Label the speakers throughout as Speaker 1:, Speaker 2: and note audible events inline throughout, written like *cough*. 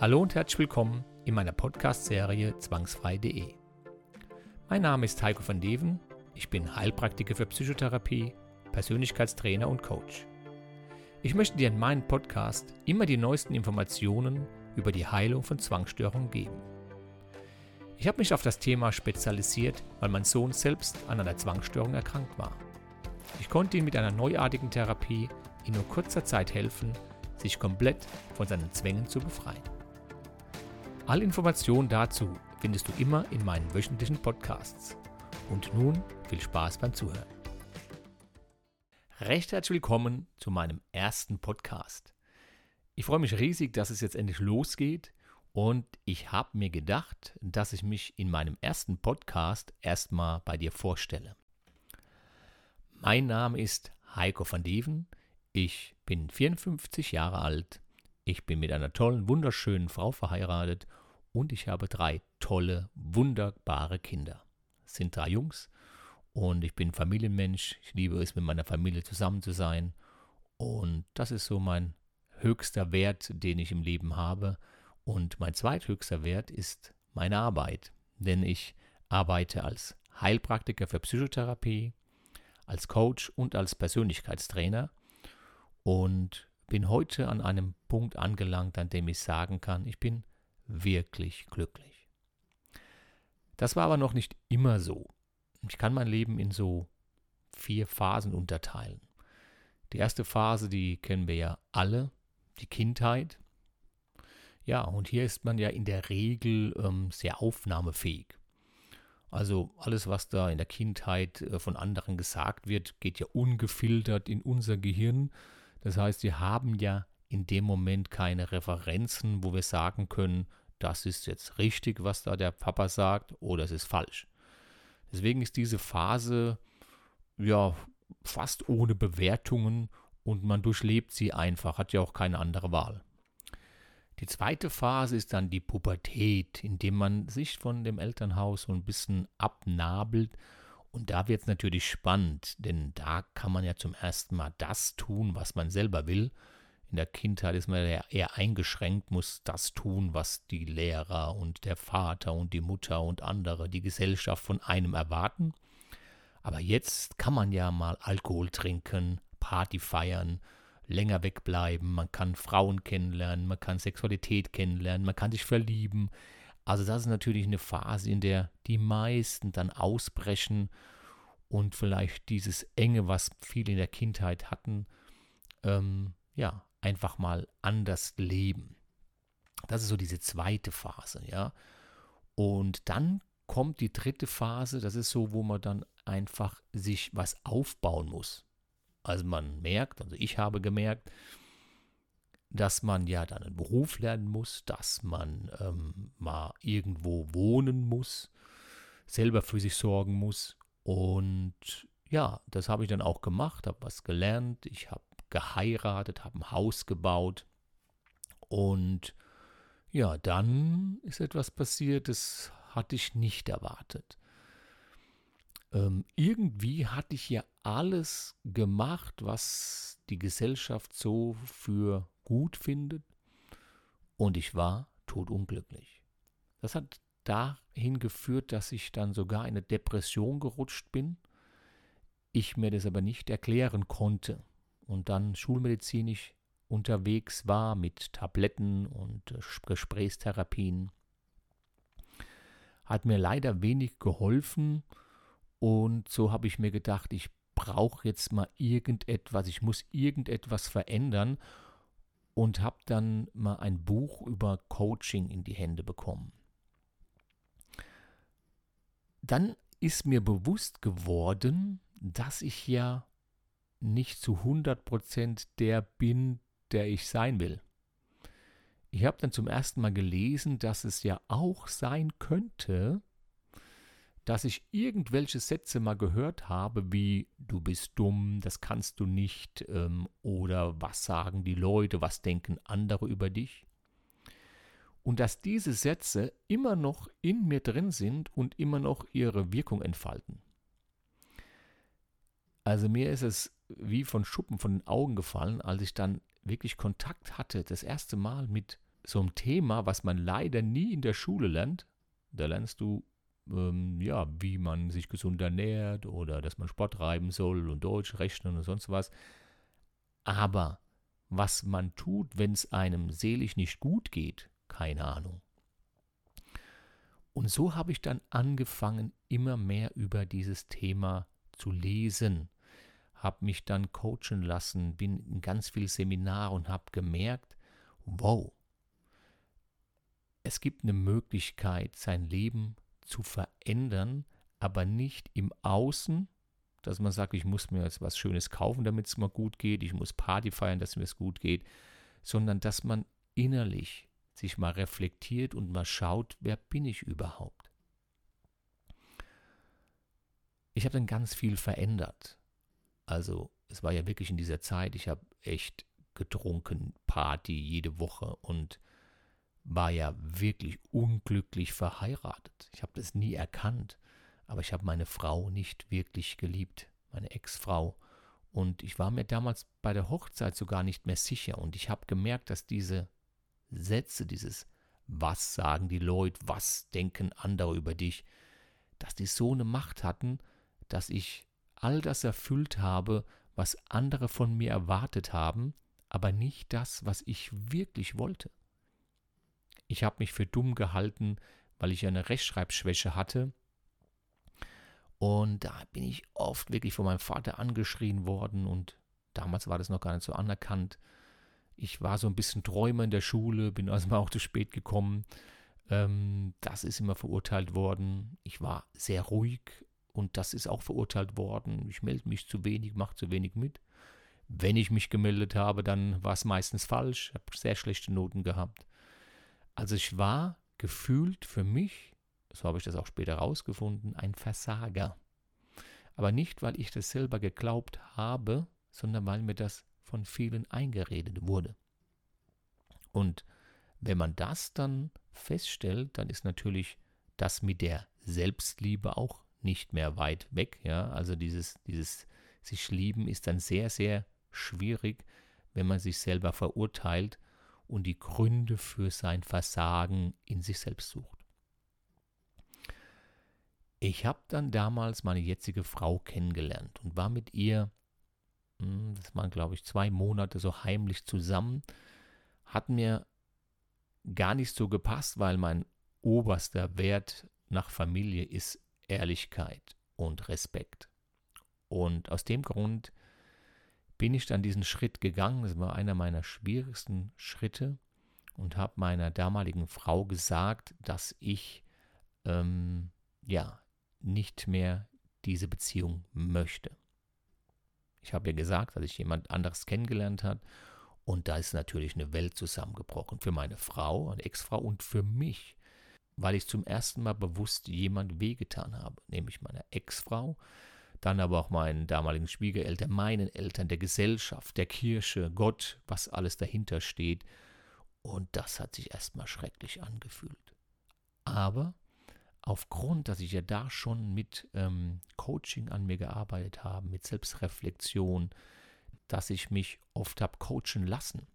Speaker 1: Hallo und herzlich willkommen in meiner Podcast-Serie Zwangsfrei.de. Mein Name ist Heiko van Deven, ich bin Heilpraktiker für Psychotherapie, Persönlichkeitstrainer und Coach. Ich möchte dir in meinem Podcast immer die neuesten Informationen über die Heilung von Zwangsstörungen geben. Ich habe mich auf das Thema spezialisiert, weil mein Sohn selbst an einer Zwangsstörung erkrankt war. Ich konnte ihm mit einer neuartigen Therapie in nur kurzer Zeit helfen, sich komplett von seinen Zwängen zu befreien. Alle Informationen dazu findest du immer in meinen wöchentlichen Podcasts. Und nun viel Spaß beim Zuhören. Recht herzlich willkommen zu meinem ersten Podcast. Ich freue mich riesig, dass es jetzt endlich losgeht und ich habe mir gedacht, dass ich mich in meinem ersten Podcast erstmal bei dir vorstelle. Mein Name ist Heiko van Deven. Ich bin 54 Jahre alt. Ich bin mit einer tollen, wunderschönen Frau verheiratet und ich habe drei tolle, wunderbare Kinder. Es sind drei Jungs und ich bin Familienmensch. Ich liebe es, mit meiner Familie zusammen zu sein. Und das ist so mein höchster Wert, den ich im Leben habe. Und mein zweithöchster Wert ist meine Arbeit. Denn ich arbeite als Heilpraktiker für Psychotherapie, als Coach und als Persönlichkeitstrainer. Und bin heute an einem Punkt angelangt, an dem ich sagen kann, ich bin wirklich glücklich. Das war aber noch nicht immer so. Ich kann mein Leben in so vier Phasen unterteilen. Die erste Phase, die kennen wir ja alle, die Kindheit. Ja, und hier ist man ja in der Regel ähm, sehr aufnahmefähig. Also alles, was da in der Kindheit äh, von anderen gesagt wird, geht ja ungefiltert in unser Gehirn. Das heißt, wir haben ja in dem Moment keine Referenzen, wo wir sagen können, das ist jetzt richtig, was da der Papa sagt, oder es ist falsch. Deswegen ist diese Phase ja fast ohne Bewertungen und man durchlebt sie einfach, hat ja auch keine andere Wahl. Die zweite Phase ist dann die Pubertät, indem man sich von dem Elternhaus so ein bisschen abnabelt. Und da wird es natürlich spannend, denn da kann man ja zum ersten Mal das tun, was man selber will in der Kindheit ist man ja eher eingeschränkt, muss das tun, was die Lehrer und der Vater und die Mutter und andere, die Gesellschaft von einem erwarten. Aber jetzt kann man ja mal Alkohol trinken, Party feiern, länger wegbleiben, man kann Frauen kennenlernen, man kann Sexualität kennenlernen, man kann sich verlieben. Also das ist natürlich eine Phase, in der die meisten dann ausbrechen und vielleicht dieses Enge, was viele in der Kindheit hatten, ähm, ja, einfach mal anders leben. Das ist so diese zweite Phase, ja. Und dann kommt die dritte Phase, das ist so, wo man dann einfach sich was aufbauen muss. Also man merkt, also ich habe gemerkt, dass man ja dann einen Beruf lernen muss, dass man ähm, mal irgendwo wohnen muss, selber für sich sorgen muss. Und ja, das habe ich dann auch gemacht, habe was gelernt. Ich habe geheiratet, habe ein Haus gebaut. Und ja, dann ist etwas passiert, das hatte ich nicht erwartet. Ähm, irgendwie hatte ich ja alles gemacht, was die Gesellschaft so für gut findet. Und ich war todunglücklich. Das hat dahin geführt, dass ich dann sogar in eine Depression gerutscht bin. Ich mir das aber nicht erklären konnte und dann schulmedizinisch unterwegs war mit Tabletten und äh, Gesprächstherapien, hat mir leider wenig geholfen und so habe ich mir gedacht, ich brauche jetzt mal irgendetwas, ich muss irgendetwas verändern und habe dann mal ein Buch über Coaching in die Hände bekommen. Dann ist mir bewusst geworden, dass ich ja nicht zu 100% der bin, der ich sein will. Ich habe dann zum ersten Mal gelesen, dass es ja auch sein könnte, dass ich irgendwelche Sätze mal gehört habe, wie du bist dumm, das kannst du nicht, ähm, oder was sagen die Leute, was denken andere über dich. Und dass diese Sätze immer noch in mir drin sind und immer noch ihre Wirkung entfalten. Also mir ist es wie von Schuppen von den Augen gefallen, als ich dann wirklich Kontakt hatte, das erste Mal mit so ein Thema, was man leider nie in der Schule lernt. Da lernst du, ähm, ja, wie man sich gesund ernährt oder dass man Sport treiben soll und Deutsch, Rechnen und sonst was. Aber was man tut, wenn es einem seelisch nicht gut geht, keine Ahnung. Und so habe ich dann angefangen, immer mehr über dieses Thema zu lesen, habe mich dann coachen lassen, bin in ganz viel Seminar und habe gemerkt, wow, es gibt eine Möglichkeit, sein Leben zu verändern, aber nicht im Außen, dass man sagt, ich muss mir jetzt was Schönes kaufen, damit es mir gut geht, ich muss Party feiern, dass mir es gut geht, sondern dass man innerlich sich mal reflektiert und mal schaut, wer bin ich überhaupt. Ich habe dann ganz viel verändert. Also es war ja wirklich in dieser Zeit, ich habe echt getrunken, Party jede Woche und war ja wirklich unglücklich verheiratet. Ich habe das nie erkannt, aber ich habe meine Frau nicht wirklich geliebt, meine Ex-Frau. Und ich war mir damals bei der Hochzeit sogar nicht mehr sicher. Und ich habe gemerkt, dass diese Sätze, dieses Was sagen die Leute, was denken andere über dich, dass die so eine Macht hatten, dass ich all das erfüllt habe, was andere von mir erwartet haben, aber nicht das, was ich wirklich wollte. Ich habe mich für dumm gehalten, weil ich eine Rechtschreibschwäche hatte. Und da bin ich oft wirklich von meinem Vater angeschrien worden und damals war das noch gar nicht so anerkannt. Ich war so ein bisschen Träumer in der Schule, bin *laughs* also mal auch zu spät gekommen. Ähm, das ist immer verurteilt worden. Ich war sehr ruhig und das ist auch verurteilt worden. Ich melde mich zu wenig, mache zu wenig mit. Wenn ich mich gemeldet habe, dann war es meistens falsch. Habe sehr schlechte Noten gehabt. Also ich war gefühlt für mich, so habe ich das auch später herausgefunden, ein Versager. Aber nicht, weil ich das selber geglaubt habe, sondern weil mir das von vielen eingeredet wurde. Und wenn man das dann feststellt, dann ist natürlich das mit der Selbstliebe auch nicht mehr weit weg. Ja? Also dieses, dieses sich lieben ist dann sehr, sehr schwierig, wenn man sich selber verurteilt und die Gründe für sein Versagen in sich selbst sucht. Ich habe dann damals meine jetzige Frau kennengelernt und war mit ihr, hm, das waren glaube ich zwei Monate so heimlich zusammen, hat mir gar nicht so gepasst, weil mein oberster Wert nach Familie ist Ehrlichkeit und Respekt. Und aus dem Grund bin ich dann diesen Schritt gegangen. Das war einer meiner schwierigsten Schritte und habe meiner damaligen Frau gesagt, dass ich ähm, ja nicht mehr diese Beziehung möchte. Ich habe ihr gesagt, dass ich jemand anderes kennengelernt habe und da ist natürlich eine Welt zusammengebrochen für meine Frau, eine Ex-Frau und für mich, weil ich zum ersten Mal bewusst jemand wehgetan habe, nämlich meiner Ex-Frau, dann aber auch meinen damaligen Schwiegereltern, meinen Eltern, der Gesellschaft, der Kirche, Gott, was alles dahinter steht. Und das hat sich erstmal schrecklich angefühlt. Aber aufgrund, dass ich ja da schon mit ähm, Coaching an mir gearbeitet habe, mit Selbstreflexion, dass ich mich oft habe coachen lassen,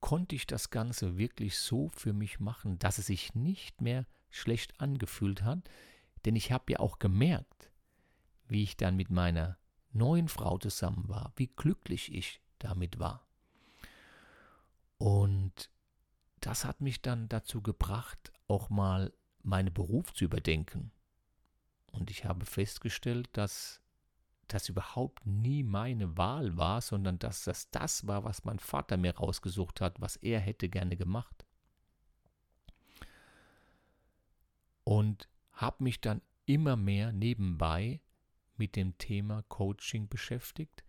Speaker 1: konnte ich das Ganze wirklich so für mich machen, dass es sich nicht mehr schlecht angefühlt hat, denn ich habe ja auch gemerkt, wie ich dann mit meiner neuen Frau zusammen war, wie glücklich ich damit war. Und das hat mich dann dazu gebracht, auch mal meinen Beruf zu überdenken. Und ich habe festgestellt, dass das überhaupt nie meine Wahl war, sondern dass das das war, was mein Vater mir rausgesucht hat, was er hätte gerne gemacht. Und habe mich dann immer mehr nebenbei mit dem Thema Coaching beschäftigt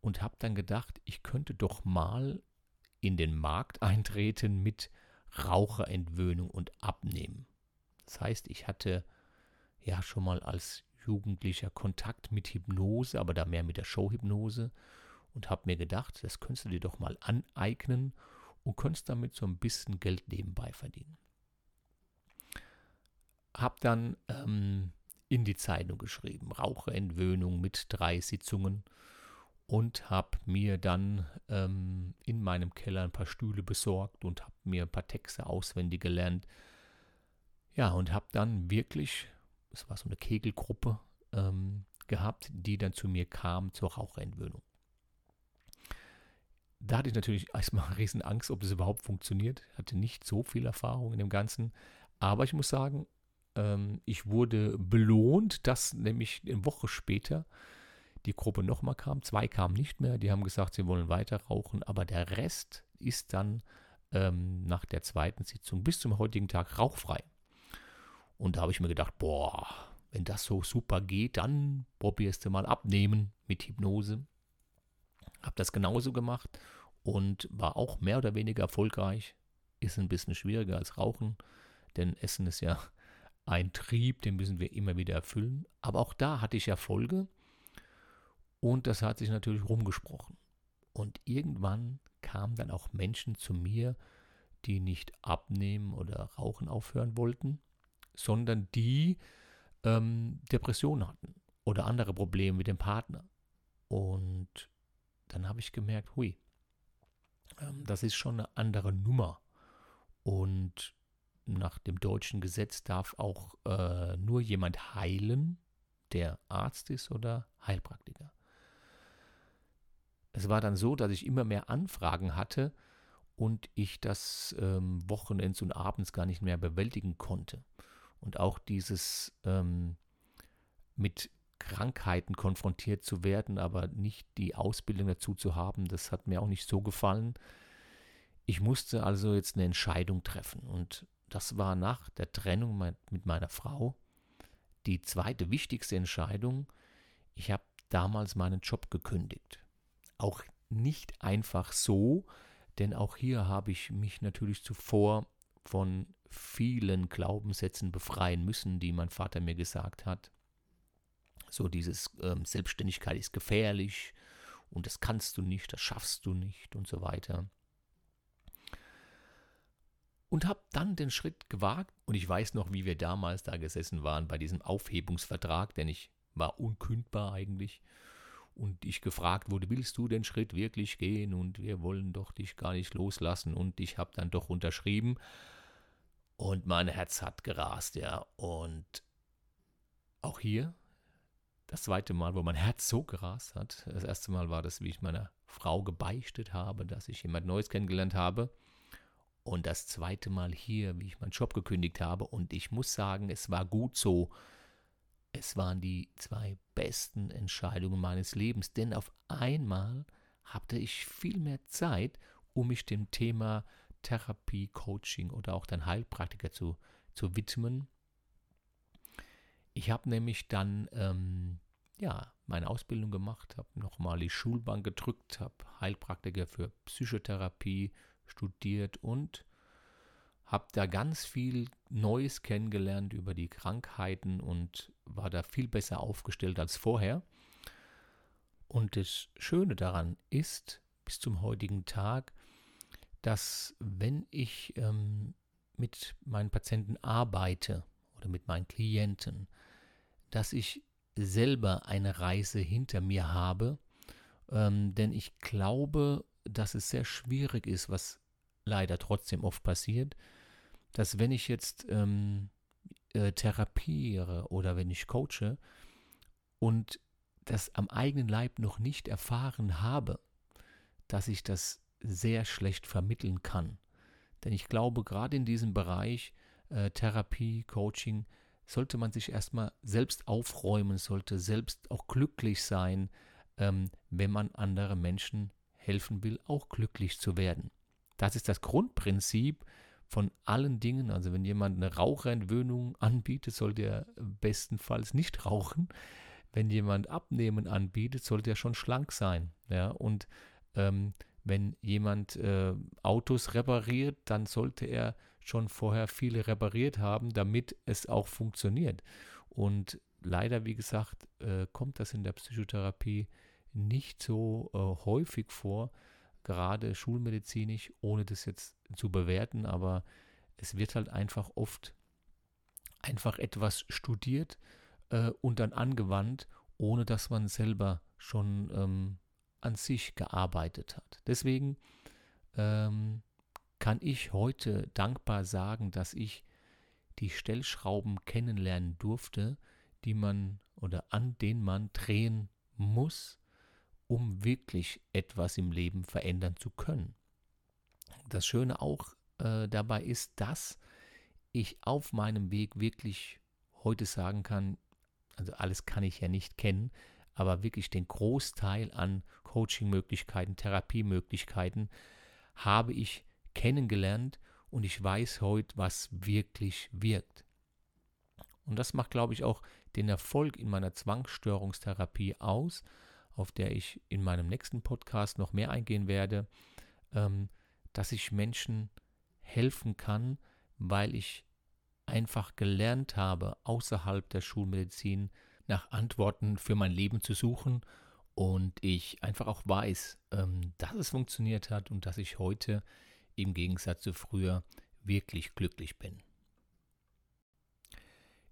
Speaker 1: und habe dann gedacht, ich könnte doch mal in den Markt eintreten mit Raucherentwöhnung und Abnehmen. Das heißt, ich hatte ja schon mal als Jugendlicher Kontakt mit Hypnose, aber da mehr mit der Showhypnose. Und habe mir gedacht, das könntest du dir doch mal aneignen und könntest damit so ein bisschen Geld nebenbei verdienen. Habe dann ähm, in die Zeitung geschrieben, Raucherentwöhnung mit drei Sitzungen. Und habe mir dann ähm, in meinem Keller ein paar Stühle besorgt und habe mir ein paar Texte auswendig gelernt. Ja, und habe dann wirklich, es war so eine Kegelgruppe ähm, gehabt, die dann zu mir kam zur Raucherentwöhnung. Da hatte ich natürlich erstmal *laughs* riesen Angst, ob das überhaupt funktioniert. Hatte nicht so viel Erfahrung in dem Ganzen. Aber ich muss sagen, ähm, ich wurde belohnt, dass nämlich eine Woche später die Gruppe nochmal kam. Zwei kamen nicht mehr, die haben gesagt, sie wollen weiter rauchen, aber der Rest ist dann ähm, nach der zweiten Sitzung bis zum heutigen Tag rauchfrei. Und da habe ich mir gedacht, boah, wenn das so super geht, dann probierst du mal abnehmen mit Hypnose. Habe das genauso gemacht und war auch mehr oder weniger erfolgreich. Ist ein bisschen schwieriger als Rauchen, denn Essen ist ja ein Trieb, den müssen wir immer wieder erfüllen. Aber auch da hatte ich Erfolge und das hat sich natürlich rumgesprochen. Und irgendwann kamen dann auch Menschen zu mir, die nicht abnehmen oder rauchen aufhören wollten, sondern die ähm, Depressionen hatten oder andere Probleme mit dem Partner. Und dann habe ich gemerkt, hui, ähm, das ist schon eine andere Nummer. Und nach dem deutschen Gesetz darf auch äh, nur jemand heilen, der Arzt ist oder Heilpraktiker. Es war dann so, dass ich immer mehr Anfragen hatte und ich das ähm, Wochenends und abends gar nicht mehr bewältigen konnte. Und auch dieses ähm, mit Krankheiten konfrontiert zu werden, aber nicht die Ausbildung dazu zu haben, das hat mir auch nicht so gefallen. Ich musste also jetzt eine Entscheidung treffen und das war nach der Trennung mit meiner Frau die zweite wichtigste Entscheidung. Ich habe damals meinen Job gekündigt. Auch nicht einfach so, denn auch hier habe ich mich natürlich zuvor von vielen Glaubenssätzen befreien müssen, die mein Vater mir gesagt hat. So dieses ähm, Selbstständigkeit ist gefährlich und das kannst du nicht, das schaffst du nicht und so weiter. Und habe dann den Schritt gewagt und ich weiß noch, wie wir damals da gesessen waren bei diesem Aufhebungsvertrag, denn ich war unkündbar eigentlich und ich gefragt wurde, willst du den Schritt wirklich gehen und wir wollen doch dich gar nicht loslassen und ich habe dann doch unterschrieben und mein Herz hat gerast, ja und auch hier das zweite Mal, wo mein Herz so gerast hat. Das erste Mal war das, wie ich meiner Frau gebeichtet habe, dass ich jemand Neues kennengelernt habe. Und das zweite Mal hier, wie ich meinen Job gekündigt habe. Und ich muss sagen, es war gut so. Es waren die zwei besten Entscheidungen meines Lebens, denn auf einmal hatte ich viel mehr Zeit, um mich dem Thema Therapie, Coaching oder auch dann Heilpraktiker zu, zu widmen. Ich habe nämlich dann ähm, ja, meine Ausbildung gemacht, habe nochmal die Schulbank gedrückt, habe Heilpraktiker für Psychotherapie studiert und habe da ganz viel Neues kennengelernt über die Krankheiten und war da viel besser aufgestellt als vorher. Und das Schöne daran ist, bis zum heutigen Tag, dass wenn ich ähm, mit meinen Patienten arbeite oder mit meinen Klienten, dass ich selber eine Reise hinter mir habe, ähm, denn ich glaube, dass es sehr schwierig ist, was leider trotzdem oft passiert, dass wenn ich jetzt ähm, äh, therapiere oder wenn ich coache und das am eigenen Leib noch nicht erfahren habe, dass ich das sehr schlecht vermitteln kann. Denn ich glaube, gerade in diesem Bereich äh, Therapie, Coaching, sollte man sich erstmal selbst aufräumen, sollte selbst auch glücklich sein, ähm, wenn man anderen Menschen helfen will, auch glücklich zu werden. Das ist das Grundprinzip von allen Dingen. Also wenn jemand eine Raucherentwöhnung anbietet, sollte er bestenfalls nicht rauchen. Wenn jemand Abnehmen anbietet, sollte er schon schlank sein. Ja? Und ähm, wenn jemand äh, Autos repariert, dann sollte er schon vorher viele repariert haben, damit es auch funktioniert. Und leider, wie gesagt, äh, kommt das in der Psychotherapie nicht so äh, häufig vor, gerade schulmedizinisch, ohne das jetzt zu bewerten, aber es wird halt einfach oft einfach etwas studiert äh, und dann angewandt, ohne dass man selber schon ähm, an sich gearbeitet hat. Deswegen ähm, kann ich heute dankbar sagen, dass ich die Stellschrauben kennenlernen durfte, die man oder an denen man drehen muss, um wirklich etwas im Leben verändern zu können. Das Schöne auch äh, dabei ist, dass ich auf meinem Weg wirklich heute sagen kann, also alles kann ich ja nicht kennen, aber wirklich den Großteil an Coaching-Möglichkeiten, Therapiemöglichkeiten habe ich kennengelernt und ich weiß heute, was wirklich wirkt. Und das macht, glaube ich, auch den Erfolg in meiner Zwangsstörungstherapie aus, auf der ich in meinem nächsten Podcast noch mehr eingehen werde, ähm, dass ich Menschen helfen kann, weil ich einfach gelernt habe, außerhalb der Schulmedizin nach Antworten für mein Leben zu suchen und ich einfach auch weiß, ähm, dass es funktioniert hat und dass ich heute im Gegensatz zu früher wirklich glücklich bin.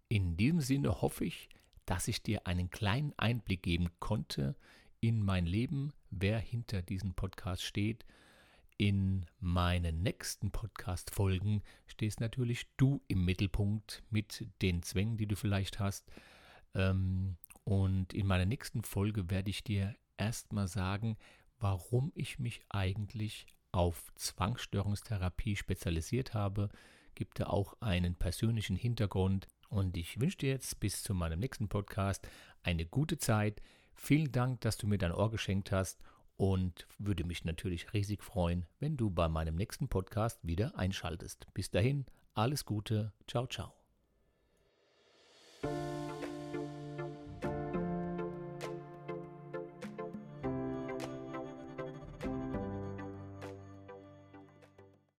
Speaker 1: In diesem Sinne hoffe ich, dass ich dir einen kleinen Einblick geben konnte in mein Leben, wer hinter diesem Podcast steht. In meinen nächsten Podcast-Folgen stehst natürlich du im Mittelpunkt mit den Zwängen, die du vielleicht hast. Ähm, und in meiner nächsten Folge werde ich dir erstmal sagen, warum ich mich eigentlich auf Zwangsstörungstherapie spezialisiert habe, gibt da auch einen persönlichen Hintergrund. Und ich wünsche dir jetzt bis zu meinem nächsten Podcast eine gute Zeit. Vielen Dank, dass du mir dein Ohr geschenkt hast und würde mich natürlich riesig freuen, wenn du bei meinem nächsten Podcast wieder einschaltest. Bis dahin, alles Gute, ciao, ciao.